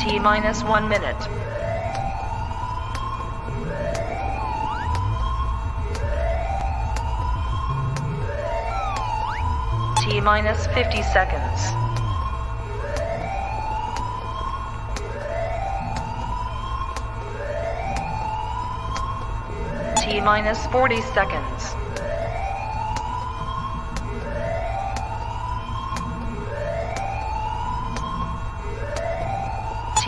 T minus one minute. T minus 50 seconds. T minus 40 seconds.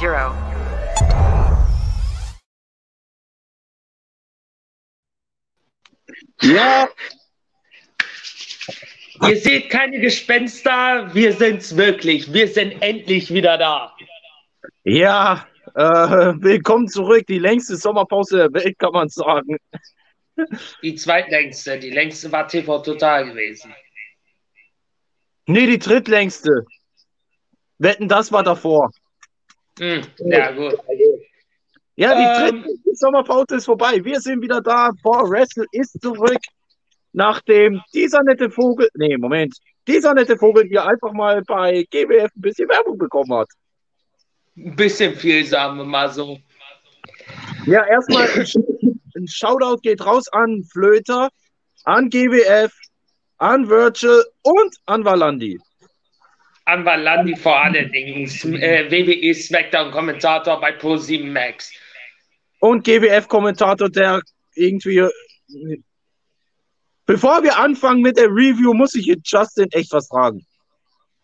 zero. Ja. Ihr seht keine Gespenster, wir sind's wirklich. Wir sind endlich wieder da. Ja, äh, willkommen zurück. Die längste Sommerpause der Welt, kann man sagen. Die zweitlängste, die längste war TV Total gewesen. Nee, die drittlängste. Wetten, das war davor. Hm, ja, gut. Ja, die Ähm. dritte Sommerpause ist vorbei. Wir sind wieder da. Paul Wrestle ist zurück. Nachdem dieser nette Vogel, nee, Moment, dieser nette Vogel hier einfach mal bei GWF ein bisschen Werbung bekommen hat. Ein bisschen viel, sagen wir mal so. Ja, erstmal ein Shoutout geht raus an Flöter, an GWF, an Virgil und an Valandi. Anwar Landi vor allen Dingen, äh, WWE Smackdown Kommentator bei Pro7 Max. Und GWF-Kommentator, der irgendwie. Bevor wir anfangen mit der Review, muss ich jetzt Justin echt was fragen.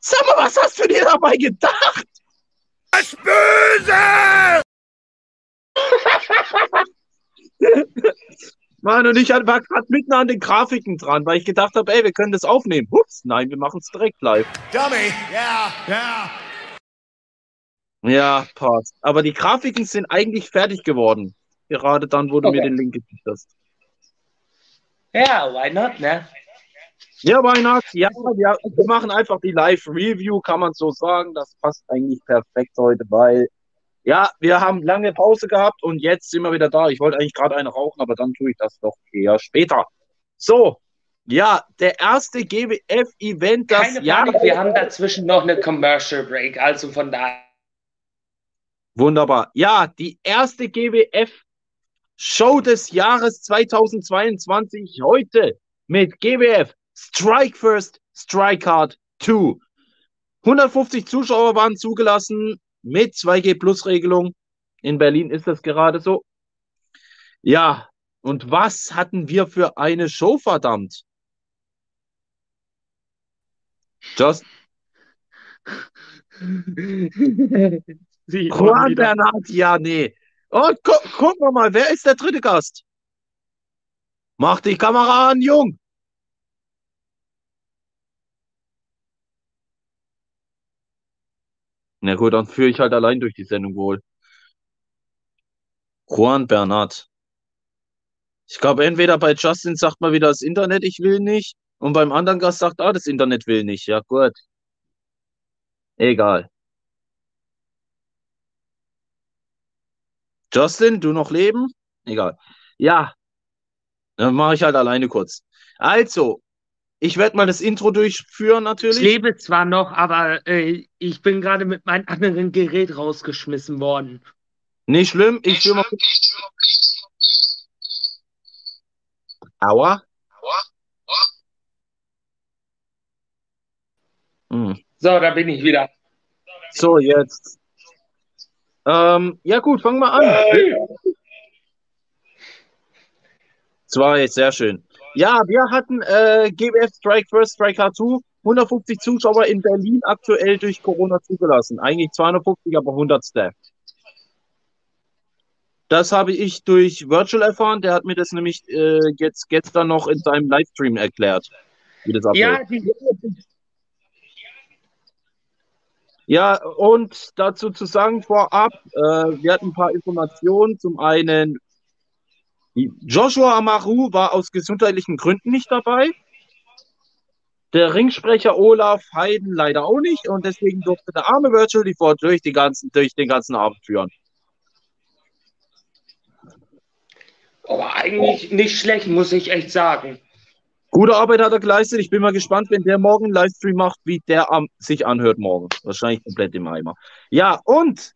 Sag mal, was hast du dir dabei gedacht? Das Böse! Mann, und ich war gerade mitten an den Grafiken dran, weil ich gedacht habe, ey, wir können das aufnehmen. Ups, nein, wir machen es direkt live. Dummy. Yeah, yeah. Ja, passt. Aber die Grafiken sind eigentlich fertig geworden. Gerade dann, wo du mir Okay. den Link geschickt hast. Ja, why not, ne? Ja, Weihnacht, ja, wir, wir machen einfach die Live-Review, kann man so sagen. Das passt eigentlich perfekt heute, weil, ja, wir haben lange Pause gehabt und jetzt sind wir wieder da. Ich wollte eigentlich gerade eine rauchen, aber dann tue ich das doch eher später. So, ja, der erste GWF-Event, das Keine Jahr. Panik, wir haben dazwischen noch eine Commercial Break, also von daher. Wunderbar. Ja, die erste GWF-Show des Jahres 2022 heute mit GWF Strike First, Strike Hard 2. 150 Zuschauer waren zugelassen mit 2G-Plus-Regelung. In Berlin ist das gerade so. Ja, und was hatten wir für eine Show, verdammt? Just Juan Bernhard, ja, nee. Und gu gucken wir mal, wer ist der dritte Gast? Mach die Kamera an, Jung. Na gut, dann führe ich halt allein durch die Sendung wohl. Juan Bernhard. Ich glaube, entweder bei Justin sagt man wieder das Internet, ich will nicht. Und beim anderen Gast sagt, ah, das Internet will nicht. Ja, gut. Egal. Justin, du noch leben? Egal. Ja, dann mache ich halt alleine kurz. Also, ich werde mal das Intro durchführen Ich natürlich. lebe zwar noch, aber äh, ich bin gerade mit meinem anderen Gerät rausgeschmissen worden. Nicht schlimm, ich führe mal. Aua. Hm. So, da bin ich wieder. So, jetzt. Ähm, ja gut, fangen wir an. Zwei, sehr schön. Ja, wir hatten äh, GWF Strike First, Strike Hard 2, 150 Zuschauer in Berlin aktuell durch Corona zugelassen. Eigentlich 250, aber 100 Staff. Das habe ich durch Virtual erfahren. Der hat mir das nämlich äh, jetzt gestern noch in seinem Livestream erklärt, wie das abläuft. Ja, die, Ja, und dazu zu sagen vorab, äh, wir hatten ein paar Informationen. Zum einen, Joshua Amaru war aus gesundheitlichen Gründen nicht dabei. Der Ringsprecher Olaf Heiden leider auch nicht und deswegen durfte der arme Virtual die Ford durch, die ganzen, durch den ganzen Abend führen. Aber eigentlich nicht schlecht, muss ich echt sagen. Gute Arbeit hat er geleistet. Ich bin mal gespannt, wenn der morgen einen Livestream macht, wie der am, sich anhört morgen. Wahrscheinlich komplett im Eimer. Ja, und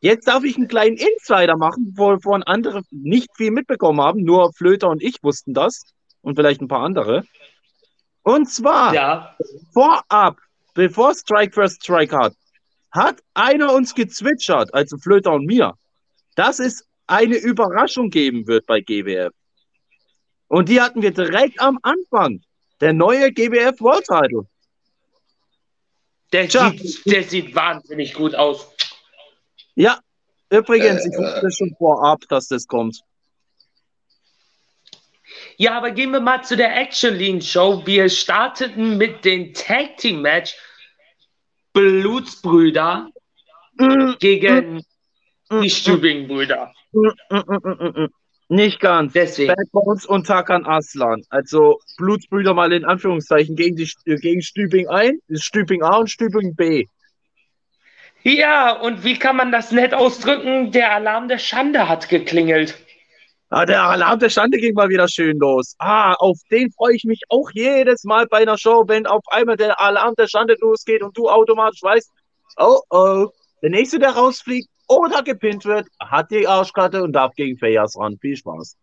jetzt darf ich einen kleinen Insider machen, wovon andere nicht viel mitbekommen haben. Nur Flöter und ich wussten das. Und vielleicht ein paar andere. Und zwar Ja. vorab, bevor Strike First Strike hat, hat einer uns gezwitschert, also Flöter und mir, dass es eine Überraschung geben wird bei GWF. Und die hatten wir direkt am Anfang. Der neue GWF World Title. Der, Tja. sieht, der sieht wahnsinnig gut aus. Ja, übrigens, ich wusste das schon vorab, dass das kommt. Ja, aber gehen wir mal zu der Action Lean Show. Wir starteten mit dem Tag Team Match Blutsbrüder Mm, gegen mm, die Stübing-Brüder. mm, mm, mm. Nicht ganz. Deswegen. Bad Bones und Tarkan Aslan. Also Blutsbrüder mal in Anführungszeichen gegen, die, gegen Stübing ein, Stübing A und Stübing B. Ja, und wie kann man das nett ausdrücken? Der Alarm der Schande hat geklingelt. Ah, der Alarm der Schande ging mal wieder schön los. Ah, auf den freue ich mich auch jedes Mal bei einer Show, wenn auf einmal der Alarm der Schande losgeht und du automatisch weißt, oh oh, der nächste, der rausfliegt oder gepinnt wird, hat die Arschkarte und darf gegen Fejas ran. Viel Spaß.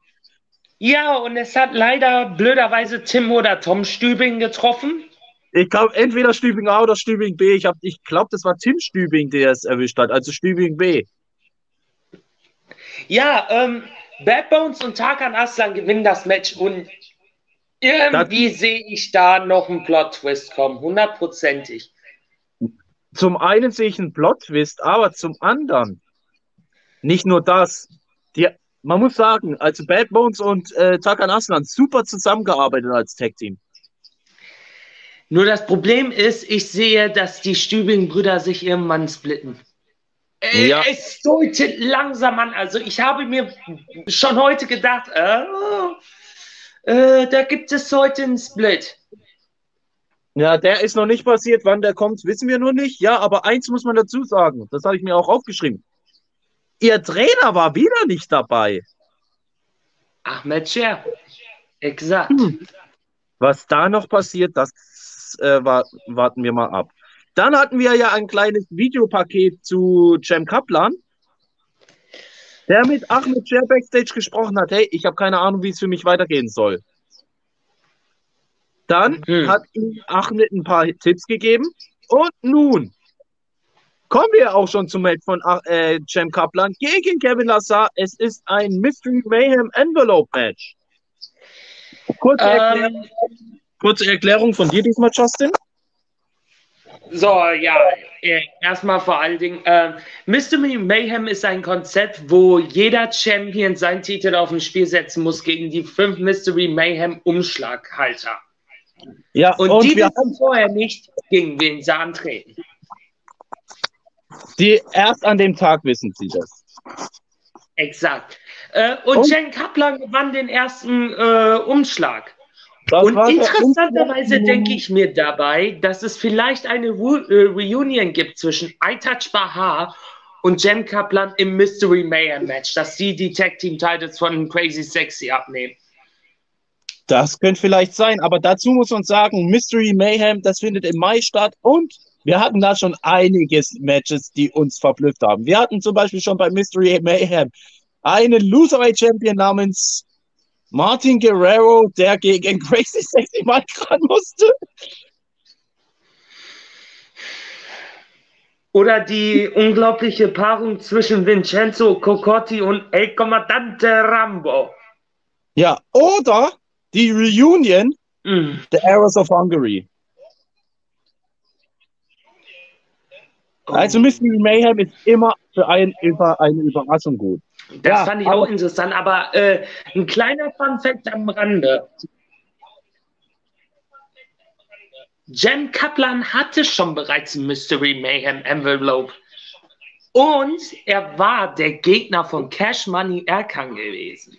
Ja, und es hat leider blöderweise Tim oder Tom Stübing getroffen. Ich glaube, entweder Stübing A oder Stübing B. Ich, hab- ich glaube, das war Tim Stübing, der es erwischt hat, also Stübing B. Ja, ähm, Bad Bones und Tarkan Aslan gewinnen das Match und irgendwie sehe ich da noch einen Plot-Twist kommen, hundertprozentig. Zum einen sehe ich einen Plot-Twist, aber zum anderen nicht nur das. Die, man muss sagen, also Bad Bones und äh, Tarkan Aslan super zusammengearbeitet als Tag-Team. Nur das Problem ist, ich sehe, dass die Stübing-Brüder sich ihren Mann splitten. Äh, Ja. Es deutet langsam an. Also ich habe mir schon heute gedacht, äh, äh, da gibt es heute einen Split. Ja, der ist noch nicht passiert. Wann der kommt, wissen wir noch nicht. Ja, aber eins muss man dazu sagen. Das habe ich mir auch aufgeschrieben. Ihr Trainer war wieder nicht dabei. Ahmed Scher. Exakt. Was da noch passiert, das äh, wa warten wir mal ab. Dann hatten wir ja ein kleines Videopaket zu Cem Kaplan, der mit Ahmed Scher Backstage gesprochen hat. Hey, ich habe keine Ahnung, wie es für mich weitergehen soll. Dann Mhm. hat ihm Ahmed ein paar Tipps gegeben. Und nun kommen wir auch schon zum Match von äh, Cem Kaplan gegen Kevin Lazar. Es ist ein Mystery Mayhem Envelope Match. Kurze Erklärung, Ähm, kurze Erklärung von dir diesmal, Justin. So, ja, äh, erstmal vor allen Dingen, äh, Mystery Mayhem ist ein Konzept, wo jeder Champion seinen Titel auf ein Spiel setzen muss gegen die fünf Mystery Mayhem Umschlaghalter. Ja, Und, und, die wissen vorher nicht, gegen wen sie antreten. die erst an dem Tag wissen sie das. Exakt. Äh, und Und- Jen Kaplan gewann den ersten äh, Umschlag. Das Und interessanterweise denke ich mir dabei, dass es vielleicht eine Ru äh, Reunion gibt zwischen iTouch Bahar und Jem Kaplan im Mystery Mayhem Match, dass sie die Tag Team Titles von Crazy Sexy abnehmen. Das könnte vielleicht sein, aber dazu muss man sagen, Mystery Mayhem, das findet im Mai statt und wir hatten da schon einiges Matches, die uns verblüfft haben. Wir hatten zum Beispiel schon bei Mystery Mayhem einen Loserweight Champion namens Martin Guerrero, der gegen Crazy Sexy Mike ran musste. Oder die unglaubliche Paarung zwischen Vincenzo Cocotti und El Comandante Rambo. Ja, oder die Reunion Mm. der Arrows of Hungary. Also Mystery Mayhem ist immer für einen über eine Überraschung gut. Das Ja, fand ich auch interessant, aber äh, ein kleiner Fun-Fact am Rande. Jen Kaplan hatte schon bereits ein Mystery Mayhem Envelope. Und er war der Gegner von Cash Money Erkan gewesen.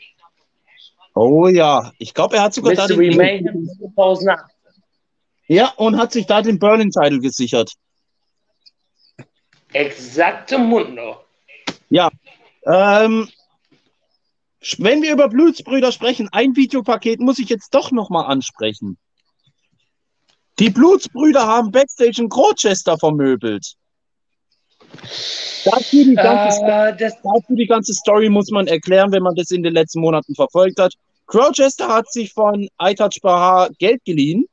Oh ja, ich glaube, er hat sogar da Mystery den Mayhem 2008. Ja, und hat sich da den Berlin-Title gesichert. Exakte Mundo. Ja. Ähm, wenn wir über Blutsbrüder sprechen, ein Videopaket muss ich jetzt doch nochmal ansprechen. Die Blutsbrüder haben Backstage in Grochester vermöbelt. Dazu die, ganze, Äh, das, dazu die ganze Story muss man erklären, wenn man das in den letzten Monaten verfolgt hat. Grochester hat sich von iTouch Bahar Geld geliehen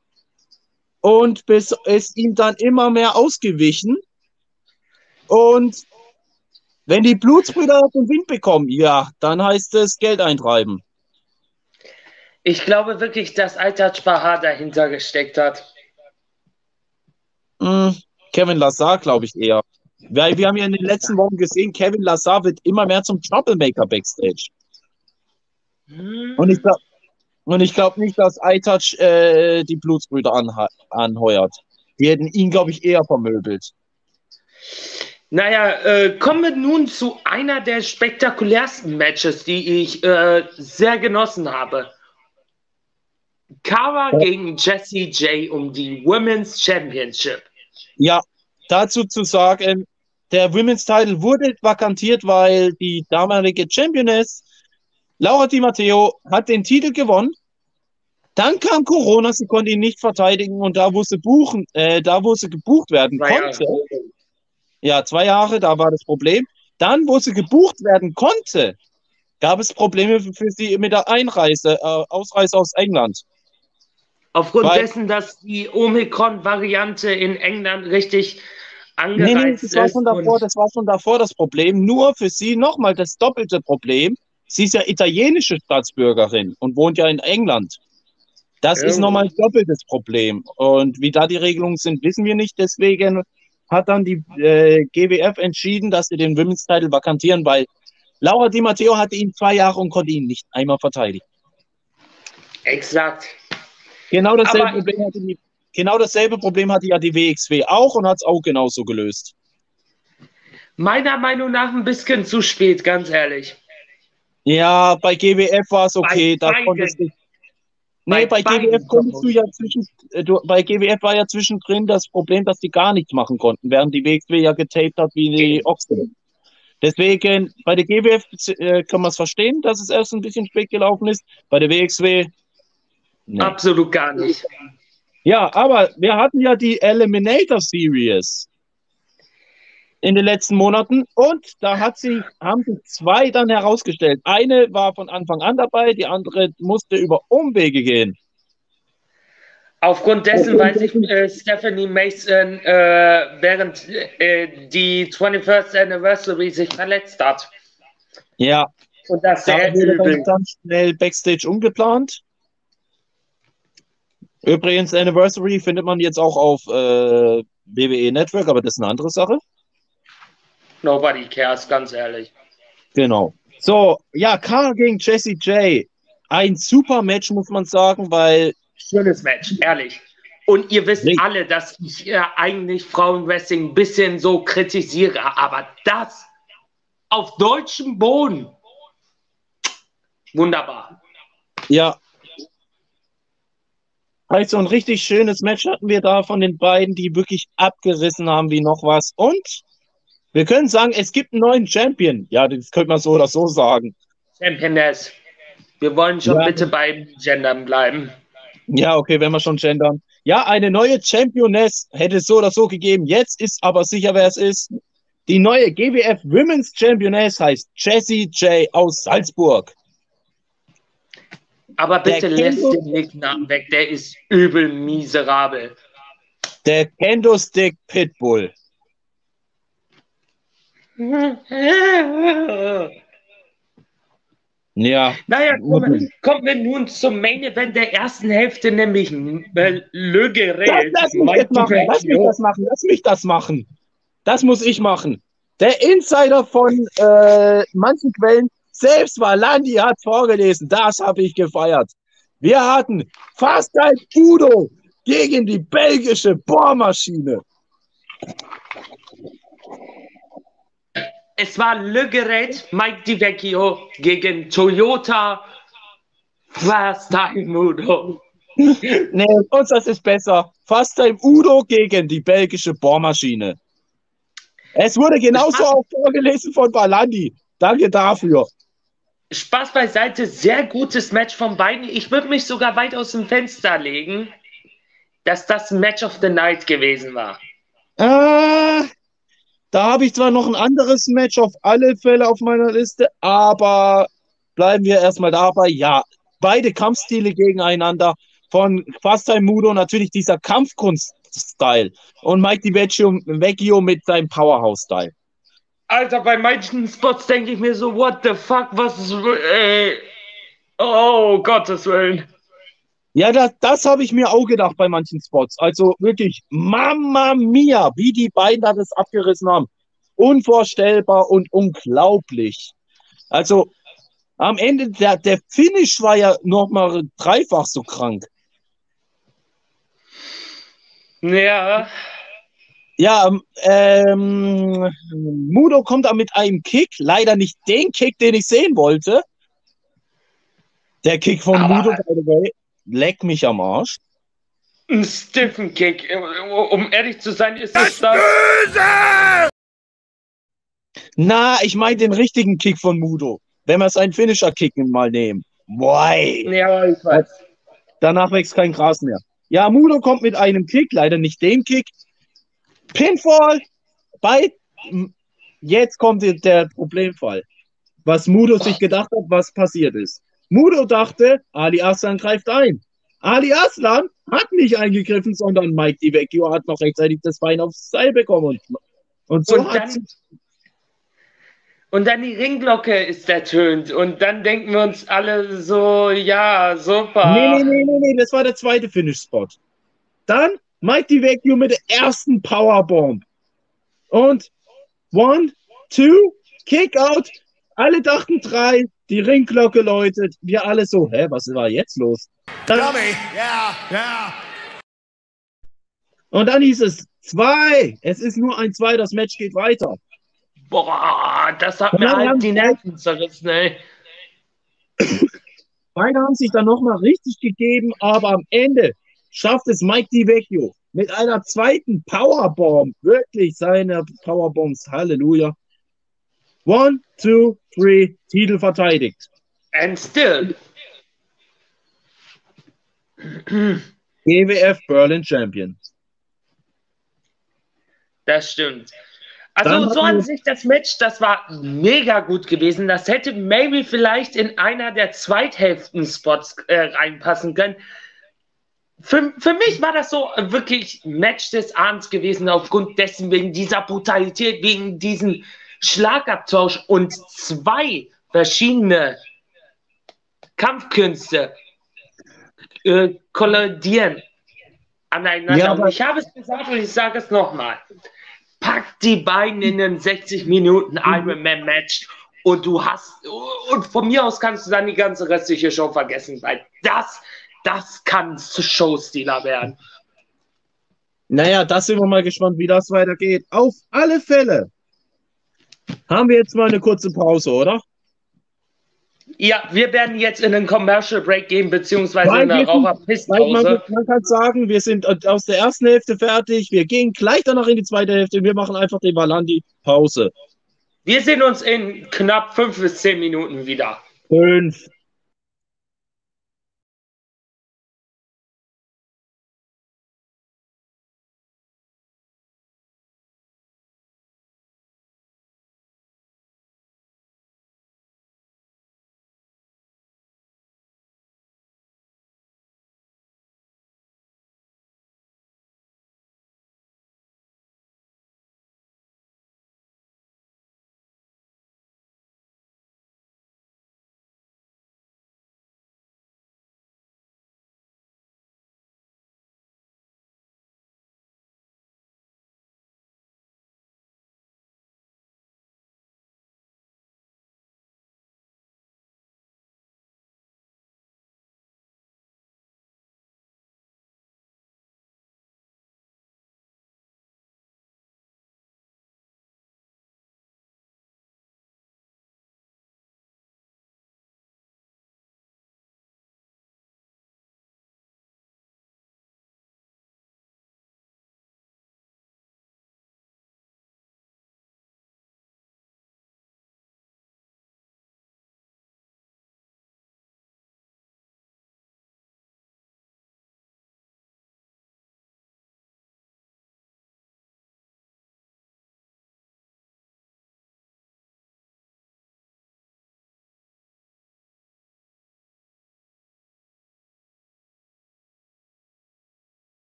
und bis ist ihm dann immer mehr ausgewichen. Und wenn die Blutsbrüder den Wind bekommen, ja, dann heißt es Geld eintreiben. ich glaube wirklich, dass Alter Bahar dahinter gesteckt hat. Hm, Kevin Lazar, glaube ich eher. Weil wir haben ja in den letzten Wochen gesehen, Kevin Lazar wird immer mehr zum Troublemaker Backstage. Hm. Und ich glaube und ich glaube nicht, dass iTouch äh, die Blutsbrüder anheuert. Die hätten ihn, glaube ich, eher vermöbelt. Naja, äh, kommen wir nun zu einer der spektakulärsten Matches, die ich äh, sehr genossen habe. Kara Ja. gegen Jessie J um die Women's Championship. Ja, dazu zu sagen, der Women's Title wurde vakantiert, weil die damalige Championess Laura Di Matteo hat den Titel gewonnen. Dann kam Corona, sie konnte ihn nicht verteidigen und da wo sie buchen, äh, da wo sie gebucht werden Zwei konnte, ja, zwei Jahre, da war das Problem. Dann, wo sie gebucht werden konnte, gab es Probleme für sie mit der Einreise, äh, Ausreise aus England. Aufgrund Weil- dessen, dass die Omikron-Variante in England richtig Nee, nee, angereizt das war ist. schon davor, das war schon davor das Problem. Nur für sie nochmal das doppelte Problem. Sie ist ja italienische Staatsbürgerin und wohnt ja in England. Das Ja. ist nochmal ein doppeltes Problem. Und wie da die Regelungen sind, wissen wir nicht. Deswegen hat dann die äh, GWF entschieden, dass sie den Women's Title vakantieren, weil Laura Di Matteo hatte ihn zwei Jahre und konnte ihn nicht einmal verteidigen. Exakt. Genau dasselbe, Aber- Problem hatte die, genau dasselbe Problem hatte ja die WXW auch und hat es auch genauso gelöst. Meiner Meinung nach ein bisschen zu spät, ganz ehrlich. Ja, bei GWF war es okay. Bei Da konntest du, nee, bei, beiden GWF konntest du ja zwischen, äh, du, bei GWF war ja zwischendrin das Problem, dass die gar nichts machen konnten, während die WXW ja getaped hat wie die Ochsen. Deswegen, bei der GWF äh, kann man es verstehen, dass es erst ein bisschen spät gelaufen ist. Bei der WXW, nee. Absolut gar nicht. Ja, aber wir hatten ja die Eliminator Series in den letzten Monaten und da hat sie, haben sich zwei dann herausgestellt. Eine war von Anfang an dabei, die andere musste über Umwege gehen. Aufgrund dessen, weil sich äh, Stephanie Mason äh, während äh, die 21st Anniversary sich verletzt hat. Ja, Und das da sehr wurde dann schnell Backstage umgeplant. Übrigens, Anniversary findet man jetzt auch auf äh, WWE Network, aber das ist eine andere Sache. Nobody cares, ganz ehrlich. Genau. So, ja, Carl gegen Jesse J. Ein super Match, muss man sagen, weil Schönes Match, ehrlich. Und ihr wisst Nee. alle, dass ich äh, eigentlich Frauenwrestling ein bisschen so kritisiere, aber das auf deutschem Boden. Wunderbar. Ja. Also ein richtig schönes Match hatten wir da von den beiden, die wirklich abgerissen haben wie noch was. Und wir können sagen, es gibt einen neuen Champion. Ja, das könnte man so oder so sagen. Championess. Wir wollen schon Ja. bitte beim Gendern bleiben. Ja, okay, wenn wir schon gendern. Ja, eine neue Championess hätte es so oder so gegeben. Jetzt ist aber sicher, wer es ist. Die neue GWF Women's Championess heißt Jessie J aus Salzburg. Aber bitte lässt den Nicknamen weg, der ist übel miserabel. Der Kendo Stick Pitbull. Ja, Naja, kommen, kommen wir nun zum Main Event der ersten Hälfte, nämlich äh, Le Guerrero. Lass mich das machen, lass mich das machen, lass mich das machen. Das muss ich machen. Der Insider von äh, manchen Quellen, selbst Valandi hat vorgelesen, das habe ich gefeiert. Wir hatten fast ein Udo gegen die belgische Bohrmaschine. Es war Le Gerät, Mike Di Vecchio gegen Toyota Fast Time Mudo. Nee, uns das ist besser. Fast Time Udo gegen die belgische Bohrmaschine. Es wurde genauso Spaß. auch vorgelesen von Balandi. Danke dafür. Spaß beiseite, sehr gutes Match von beiden. Ich würde mich sogar weit aus dem Fenster legen, dass das Match of the Night gewesen war. Ah, da habe ich zwar noch ein anderes Match auf alle Fälle auf meiner Liste, aber bleiben wir erstmal dabei. Ja, beide Kampfstile gegeneinander. Von Fast Time Mudo natürlich dieser Kampfkunst-Style und Mike Di Vecchio, mit seinem Powerhouse-Style. Alter, bei manchen Spots denke ich mir so, what the fuck, was ist, äh, oh, Gottes Willen. Ja, das, das habe ich mir auch gedacht bei manchen Spots. Also wirklich, Mamma Mia, wie die beiden da das abgerissen haben. Unvorstellbar und unglaublich. Also am Ende, der, der Finish war ja nochmal dreifach so krank. Ja, Ja, ähm, Mudo kommt da mit einem Kick, leider nicht den Kick, den ich sehen wollte. Der Kick von Aber- Mudo, by the way, leck mich am Arsch. ein Stiffen Kick. Um ehrlich zu sein, ist es das. Na, ich meine den richtigen Kick von Mudo. Wenn wir seinen Finisher-Kick mal nehmen. Boy, Ja, ich weiß. danach wächst kein Gras mehr. Ja, Mudo kommt mit einem Kick, leider nicht den Kick. Pinfall bei. Jetzt kommt der- der Problemfall. Was Mudo sich gedacht hat, was passiert ist. Mudo dachte, Ali Aslan greift ein. Ali Aslan hat nicht eingegriffen, sondern Mike Di Vecchio hat noch rechtzeitig das Bein aufs Seil bekommen. Und, und so Und hat dann, und dann die Ringglocke ist ertönt. Und dann denken wir uns alle so, ja, super. Nee, nee, nee, nee, nee, das war der zweite Finish-Spot. Dann Mike Di Vecchio mit der ersten Powerbomb. Und one, two, kick out. Alle dachten drei, die Ringglocke läutet. Wir alle so, hä, was war jetzt los? Dann, Dummy. Yeah, yeah. und dann hieß es zwei. Es ist nur ein zwei, das Match geht weiter. Boah, das hat mir halt die Nerven zerrissen, ey. Beide haben sich dann nochmal richtig gegeben, aber am Ende schafft es Mike Di Vecchio mit einer zweiten Powerbomb, wirklich seine Powerbombs, Halleluja. One, two, three, Titel verteidigt. And still. GWF Berlin Champion. Das stimmt. Also so an sich das Match, das war mega gut gewesen. Das hätte maybe vielleicht in einer der Zweithälften-Spots äh, reinpassen können. Für, für mich war das so wirklich Match des Abends gewesen, aufgrund dessen, wegen dieser Brutalität, wegen diesem Schlagabtausch und zwei verschiedene Kampfkünste äh, kollidieren aneinander. Ja, aber- ich habe es gesagt und ich sage es nochmal. Pack die beiden in einen 60 Minuten Ironman Match und du hast und von mir aus kannst du dann die ganze restliche Show vergessen, weil das das kann Showstealer werden. Naja, das sind wir mal gespannt, wie das weitergeht. Auf alle Fälle haben wir jetzt mal eine kurze Pause, oder? Ja, wir werden jetzt in einen Commercial Break gehen, beziehungsweise Weil in sind- Weil man, man kann sagen, wir sind aus der ersten Hälfte fertig. Wir gehen gleich danach in die zweite Hälfte. Wir machen einfach den Valandi Pause. Wir sehen uns in knapp fünf bis zehn Minuten wieder. Fünf,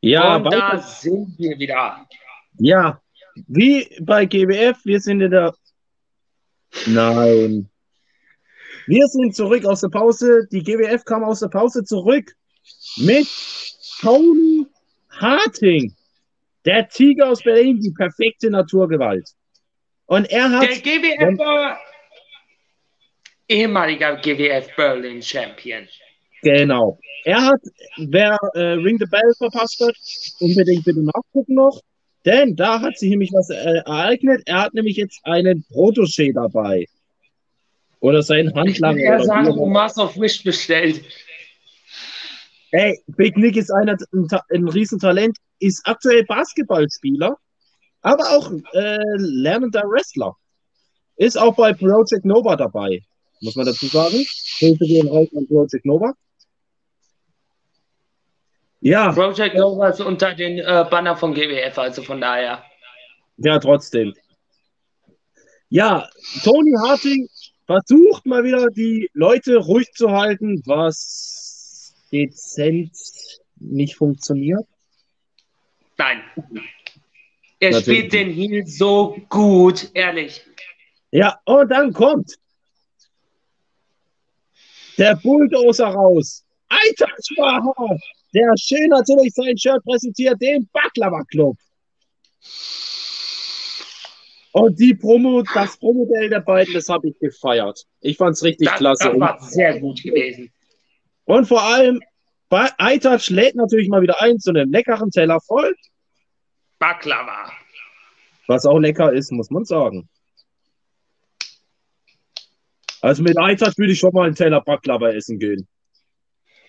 Ja, Und da sind wir wieder. Ja, wie bei GWF, wir sind in der. Nein. Wir sind zurück aus der Pause. Die GWF kam aus der Pause zurück mit Tony Harting. Der Tiger aus Berlin, die perfekte Naturgewalt. Und er hat. Der GWF ehemaliger GWF Berlin Champion. Genau. Er hat, wer äh, Ring the Bell verpasst hat, unbedingt bitte nachgucken noch. Denn da hat sich nämlich was äh, ereignet. Er hat nämlich jetzt einen Protégé dabei. Oder seinen Ich Handlanger. immer. Omas auf Wish bestellt. Ey, Big Nick ist einer, ein, ein Riesentalent, ist aktuell Basketballspieler, aber auch äh, lernender Wrestler. Ist auch bei Project Nova dabei, muss man dazu sagen. Grüße gehen raus an Project Nova. Ja, Project Nova ist unter den äh, Banner von GWF, also von daher. ja, trotzdem. Ja, Tony Harting versucht mal wieder die Leute ruhig zu halten, was dezent nicht funktioniert. Nein. Er Natürlich spielt den Heel so gut, ehrlich. Ja, und dann kommt der Bulldozer raus. Eintagsmacher, der schön natürlich sein Shirt präsentiert, den Baklava Club. Und die Promo, das Promodell der beiden, das habe ich gefeiert. Ich fand es richtig Das, klasse. das war sehr gut gewesen. Und vor allem, iTouch lädt natürlich mal wieder ein zu einem leckeren Teller voll, Baklava. was auch lecker ist, muss man sagen. Also mit iTouch würde ich schon mal einen Teller Baklava essen gehen.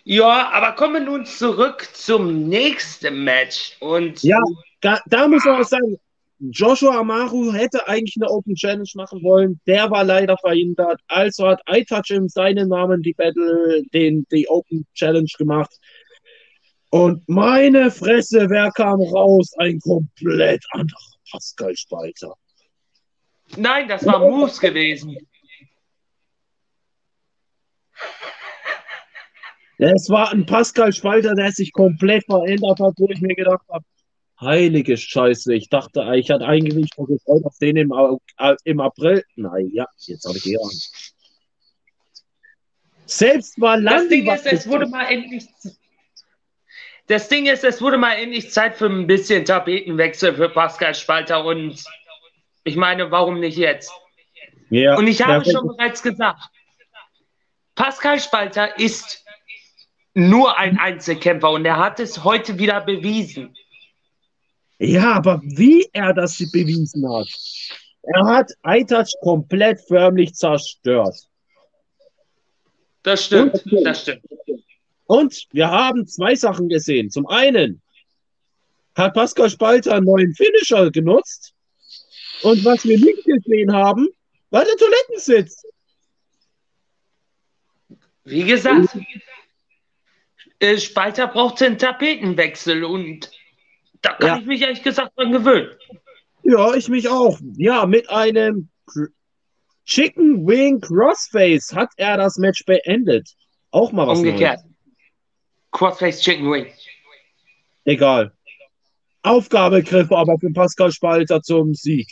Ja, aber kommen wir nun zurück zum nächsten Match. Und Ja, da, da muss man auch sagen, Joshua Amaru hätte eigentlich eine Open Challenge machen wollen. Der war leider verhindert. Also hat iTouch in seinem Namen die Battle, den, die Open Challenge gemacht. Und meine Fresse, wer kam raus? Ein komplett anderer Pascal Spalter. nein, das war Moose gewesen. Es war ein Pascal Spalter, der sich komplett verändert hat, wo ich mir gedacht habe, heilige Scheiße, ich dachte, ich hatte eigentlich mich schon gefreut auf den im, äh, im April. Nein, ja, jetzt habe ich die an. Selbst war Das Ding ist, es wurde mal endlich. Das Ding ist, es wurde mal endlich Zeit für ein bisschen Tapetenwechsel für Pascal Spalter und ich meine, warum nicht jetzt? ja, Und ich habe schon bereits gesagt, Pascal Spalter ist nur ein Einzelkämpfer und er hat es heute wieder bewiesen. Ja, aber wie er das bewiesen hat. Er hat iTouch komplett förmlich zerstört. Das stimmt, Und- das stimmt. Und wir haben zwei Sachen gesehen. Zum einen hat Pascal Spalter einen neuen Finisher genutzt. Und was wir nicht gesehen haben, war der Toilettensitz. Wie gesagt, äh, Spalter brauchte einen Tapetenwechsel und da kann Ja. ich mich ehrlich gesagt dran gewöhnen. Ja, ich mich auch. Ja, mit einem Chicken Wing Crossface hat er das Match beendet. Auch mal was Umgekehrt. Neues. Crossface Chicken Wing. Egal. Aufgabegriff aber für Pascal Spalter zum Sieg.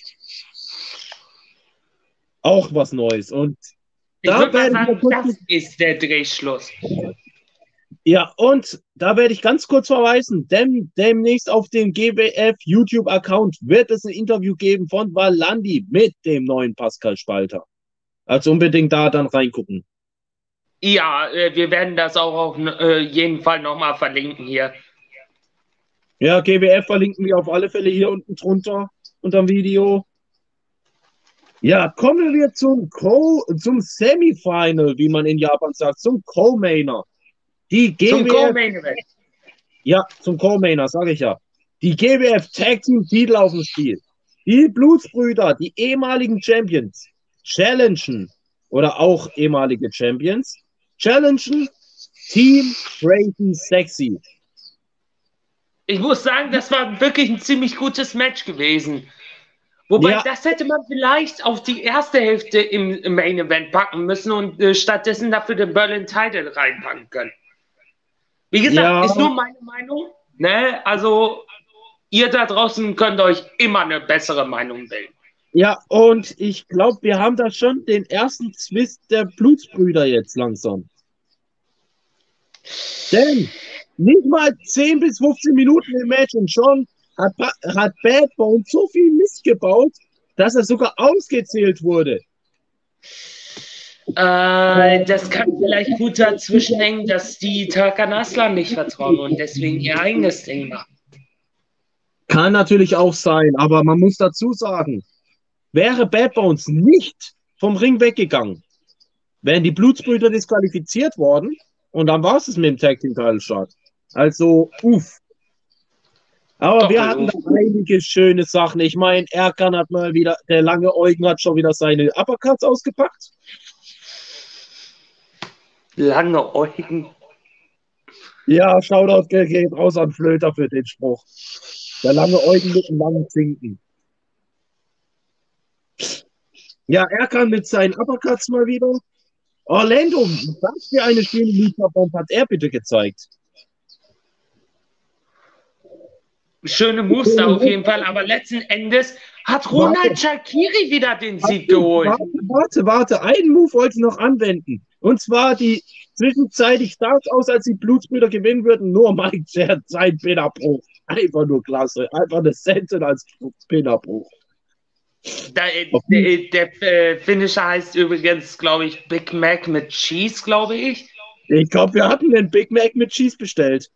Auch was Neues. Und Ich Da werden sagen, das ist der Drehschluss. Ja, und da werde ich ganz kurz verweisen, denn demnächst auf dem GWF YouTube-Account wird es ein Interview geben von Valandi mit dem neuen Pascal Spalter. Also unbedingt da dann reingucken. Ja, äh, wir werden das auch auf äh, jeden Fall nochmal verlinken hier. Ja, GWF verlinken wir auf alle Fälle hier unten drunter unter dem Video. Ja, kommen wir zum Co zum Semifinal, wie man in Japan sagt, zum Co-Mainer. Die Zum GWF Co-Main Event. Ja, zum Co-Mainer, sage ich ja. Die GWF Tag Team Titel auf dem Spiel. Die Blutsbrüder, die ehemaligen Champions, challengen oder auch ehemalige Champions, challengen Team Crazy Sexy. Ich muss sagen, das war wirklich ein ziemlich gutes Match gewesen. Wobei, Ja. das hätte man vielleicht auf die erste Hälfte im, im Main Event packen müssen und äh, stattdessen dafür den Berlin Title reinpacken können. Wie gesagt, Ja. ist nur meine Meinung. Ne? Also, ihr da draußen könnt euch immer eine bessere Meinung bilden. Ja, und ich glaube, wir haben da schon den ersten Zwist der Blutsbrüder jetzt langsam. Denn nicht mal 10 bis 15 Minuten im Match und schon hat, Ba- hat Bad Bone so viel Mist gebaut, dass er sogar ausgezählt wurde. Äh, das kann vielleicht gut dazwischen hängen, dass die Tarkan Aslan nicht vertrauen und deswegen ihr eigenes Ding machen. Kann natürlich auch sein, aber man muss dazu sagen, wäre Bad Bones nicht vom Ring weggegangen, wären die Blutsbrüder disqualifiziert worden und dann war es es mit dem Tag Team Title Shot. Also, uff. Aber Doch, wir also- hatten da einige schöne Sachen. Ich meine, Erkan hat mal wieder, der lange Eugen hat schon wieder seine Uppercuts ausgepackt. Lange Eugen. Ja, Shoutout geht raus an Flöter für den Spruch. Der lange Eugen mit dem langen Zinken. Ja, Erkan mit seinen Uppercuts mal wieder. Orlando, was für eine schöne Lieferbomb hat er bitte gezeigt? Schöne Moves da auf jeden Fall, aber letzten Endes hat Ronald Shakiri wieder den Sieg geholt. Warte, warte, warte. Einen Move wollte ich noch anwenden. Und zwar die zwischenzeitlich sah es aus, als die Blutsbrüder gewinnen würden. Nur Mike Jet, sein Pinnerbruch. Einfach nur klasse. Einfach eine Sentin als Pinnerbruch. Äh, der der äh, Finisher heißt übrigens, glaube ich, Big Mac mit Cheese, glaube ich. Ich glaube, wir hatten den Big Mac mit Cheese bestellt.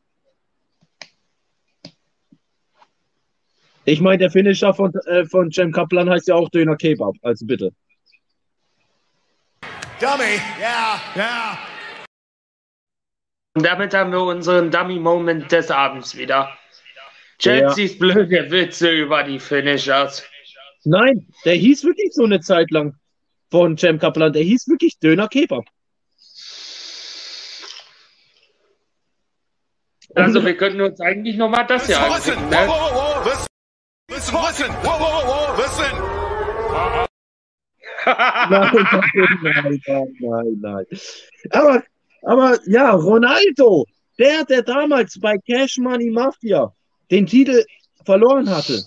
Ich meine, der Finisher von, äh, von Cem Kaplan heißt ja auch Döner Kebab. Also bitte. Dummy. Yeah, yeah. Und damit haben wir unseren Dummy-Moment des Abends wieder. Chelseas blöde Witze über die Finishers. Nein, der hieß wirklich so eine Zeit lang von Cem Kaplan. Der hieß wirklich Döner Kebab. Also wir könnten uns eigentlich nochmal das hier angucken. Ne? Listen. Listen. Whoa, whoa, whoa, whoa, listen. Nein, nein, nein, nein, nein. Aber, aber ja, Ronaldo, der, der damals bei Cash Money Mafia den Titel verloren hatte,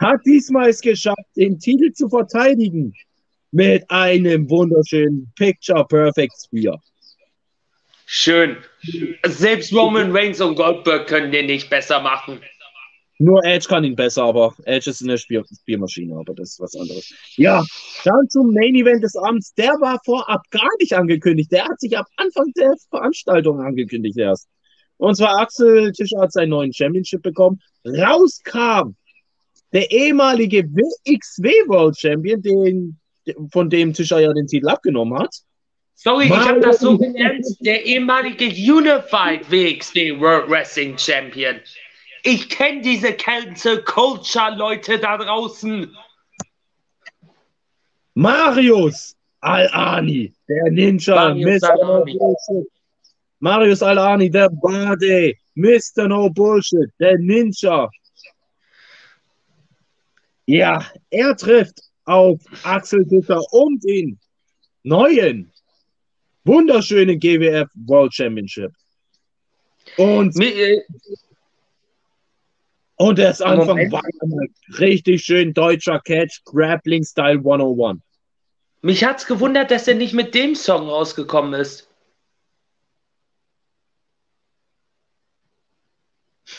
hat diesmal es geschafft, den Titel zu verteidigen mit einem wunderschönen Picture Perfect Spear. Schön. Selbst Roman Reigns und Goldberg können den nicht besser machen. Nur Edge kann ihn besser, aber Edge ist eine Spiel Spielmaschine, aber das ist was anderes. Ja, dann zum Main Event des Abends. Der war vorab gar nicht angekündigt. Der hat sich ab Anfang der Veranstaltung angekündigt erst. Und zwar Axel Tischer hat seinen neuen Championship bekommen. Rauskam der ehemalige WXW World Champion, den, von dem Tischer ja den Titel abgenommen hat. Sorry, ich habe Mario- das so genannt. Der ehemalige Unified WXW World Wrestling Champion. Ich kenne diese Cancel Culture Leute da draußen. Marius Al-Ani, der Ninja, Marius Mr. No Al-Ani. Bullshit. Marius Al-Ani, der Bade, Mr. No Bullshit, der Ninja. Ja, er trifft auf Axel Tischer um den neuen, wunderschönen GWF World Championship. Und, Mi- und das Anfang Moment. war richtig schön deutscher Catch, Grappling Style 101. Mich hat's gewundert, dass er nicht mit dem Song rausgekommen ist.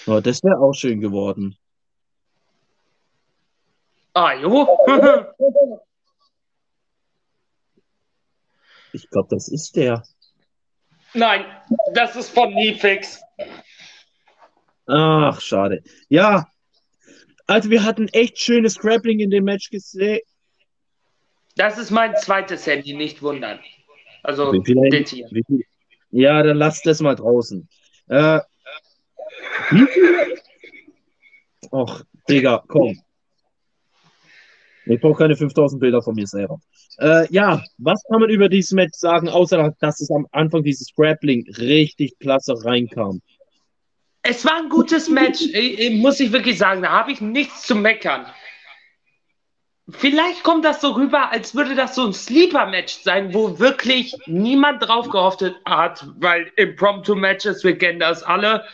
Oh, das wäre auch schön geworden. Ah, jo. Ich glaube, das ist der. Nein, das ist von Nifix. Ach, schade. Ja, also wir hatten echt schönes Grappling in dem Match gesehen. Das ist mein zweites Handy, nicht wundern. Also, das hier. Ja, dann lass das mal draußen. Äh, wie viele? Och, Digga, komm. Ich brauche keine 5000 Bilder von mir selber. Äh, ja, was kann man über dieses Match sagen, außer dass es am Anfang dieses Grappling richtig klasse reinkam? Es war ein gutes Match, muss ich wirklich sagen. Da habe ich nichts zu meckern. vielleicht kommt das so rüber, als würde das so ein Sleeper-Match sein, wo wirklich niemand drauf gehofft hat, weil Impromptu-Matches, wir kennen das alle.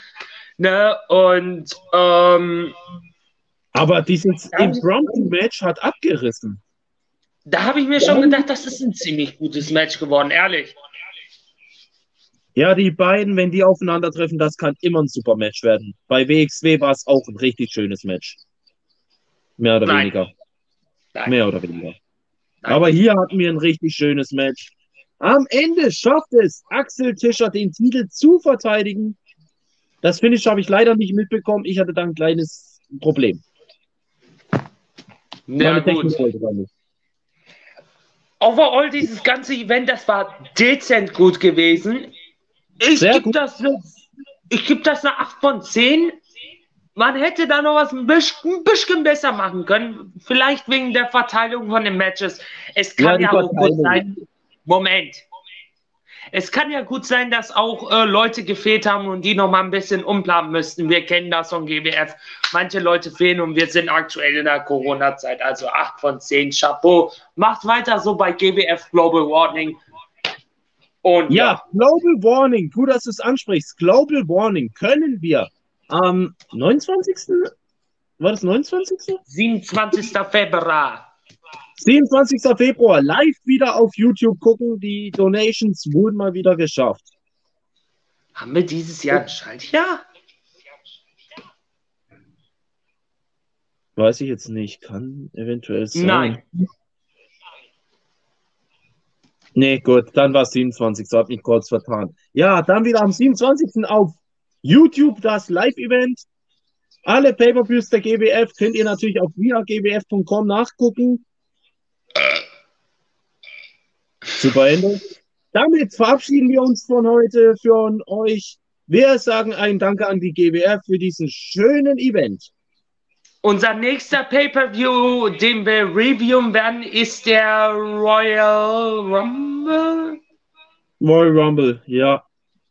Ne? Und ähm, Aber dieses Impromptu-Match hat abgerissen. da habe ich mir schon gedacht, das ist ein ziemlich gutes Match geworden, ehrlich. Ja, die beiden, wenn die aufeinandertreffen, das kann immer ein super Match werden. Bei WXW war es auch ein richtig schönes Match. Mehr oder Nein. weniger. Nein. Mehr oder weniger. Nein. Aber hier hatten wir ein richtig schönes Match. Am Ende schafft es Axel Tischer, den Titel zu verteidigen. Das Finish habe ich leider nicht mitbekommen. Ich hatte da ein kleines Problem. Ja, Meine gut. Technik wollte da nicht. Overall, dieses ganze Event, das war dezent gut gewesen. Ich gebe das, ich geb das eine 8 von 10. Man hätte da noch was ein bisschen, ein bisschen besser machen können. Vielleicht wegen der Verteilung von den Matches. Es Ja, kann die ja, auch gut sein. Moment. Es kann ja gut sein, dass auch äh, Leute gefehlt haben und die noch mal ein bisschen umplanen müssten. Wir kennen das von GWF. Manche Leute fehlen und wir sind aktuell in der Corona-Zeit. Also 8 von 10. Chapeau. Macht weiter so bei GWF Global Warning. Und Ja, Global Warning, gut, dass du es ansprichst. Global Warning können wir am 29. War das 29.? 27. Februar. 27. Februar live wieder auf YouTube gucken. Die Donations wurden mal wieder geschafft. Haben wir dieses Jahr ein Schaltjahr? Weiß ich jetzt nicht. Kann eventuell sein. Nein. Nee, gut, dann war es 27. Hat mich kurz vertan. Ja, dann wieder am 27. auf YouTube das Live-Event. Alle Pay-Per-Views der GWF könnt ihr natürlich auf viagwf.com nachgucken. Super Ende. Damit verabschieden wir uns von heute für euch. Wir sagen ein Danke an die GWF für diesen schönen Event. Unser nächster Pay-Per-View, den wir reviewen werden, ist der Royal Rumble. Royal Rumble, ja.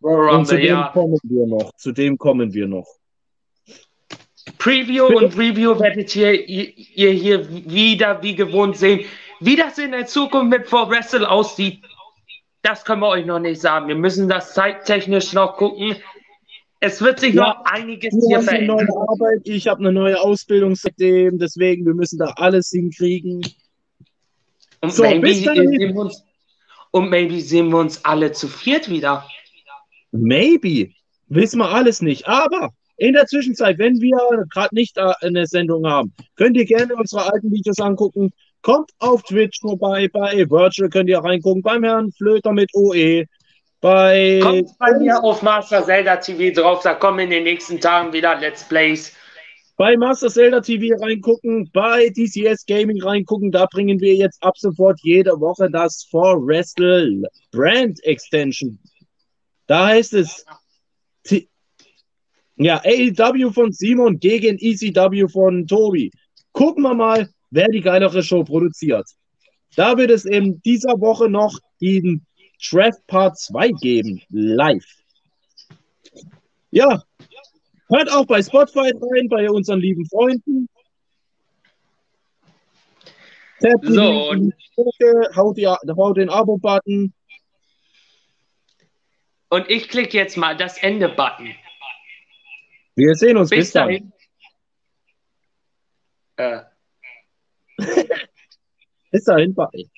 Royal Und zu Rumble, dem ja. kommen wir noch. Zu dem kommen wir noch. Preview und Review werdet ihr, ihr hier wieder wie gewohnt sehen. Wie das in der Zukunft mit For Wrestle aussieht, das können wir euch noch nicht sagen. Wir müssen das zeittechnisch noch gucken. Es wird sich Ja. noch einiges hier verändern. ich habe eine neue Ausbildung seitdem, deswegen wir müssen da alles hinkriegen. Und, So, maybe sehen wir uns, und maybe sehen wir uns alle zu viert wieder. Maybe. Wissen wir alles nicht. Aber in der Zwischenzeit, wenn wir gerade nicht äh, eine Sendung haben, könnt ihr gerne unsere alten Videos angucken. Kommt auf Twitch vorbei, bei Virtual könnt ihr reingucken, beim Herrn Flöter mit OE, bei Kommt bei mir auf Master Zelda TV drauf, da kommen in den nächsten Tagen wieder Let's Plays. bei Master Zelda TV reingucken, bei DCS Gaming reingucken. Da bringen wir jetzt ab sofort jede Woche das For Wrestle Brand Extension. Da heißt es T ja, AEW von Simon gegen ECW von Tobi. Gucken wir mal, wer die geilere Show produziert. Da wird es in dieser Woche noch den Draft Part 2 geben, live. Ja, Hört auch bei Spotify rein, bei unseren lieben Freunden. Tappt So, Glocke, haut, die, haut den Abo-Button. Und ich klicke jetzt mal das Ende-Button. Wir sehen uns. Bis Bis dann. dahin. Äh, Bis dahin. Bye.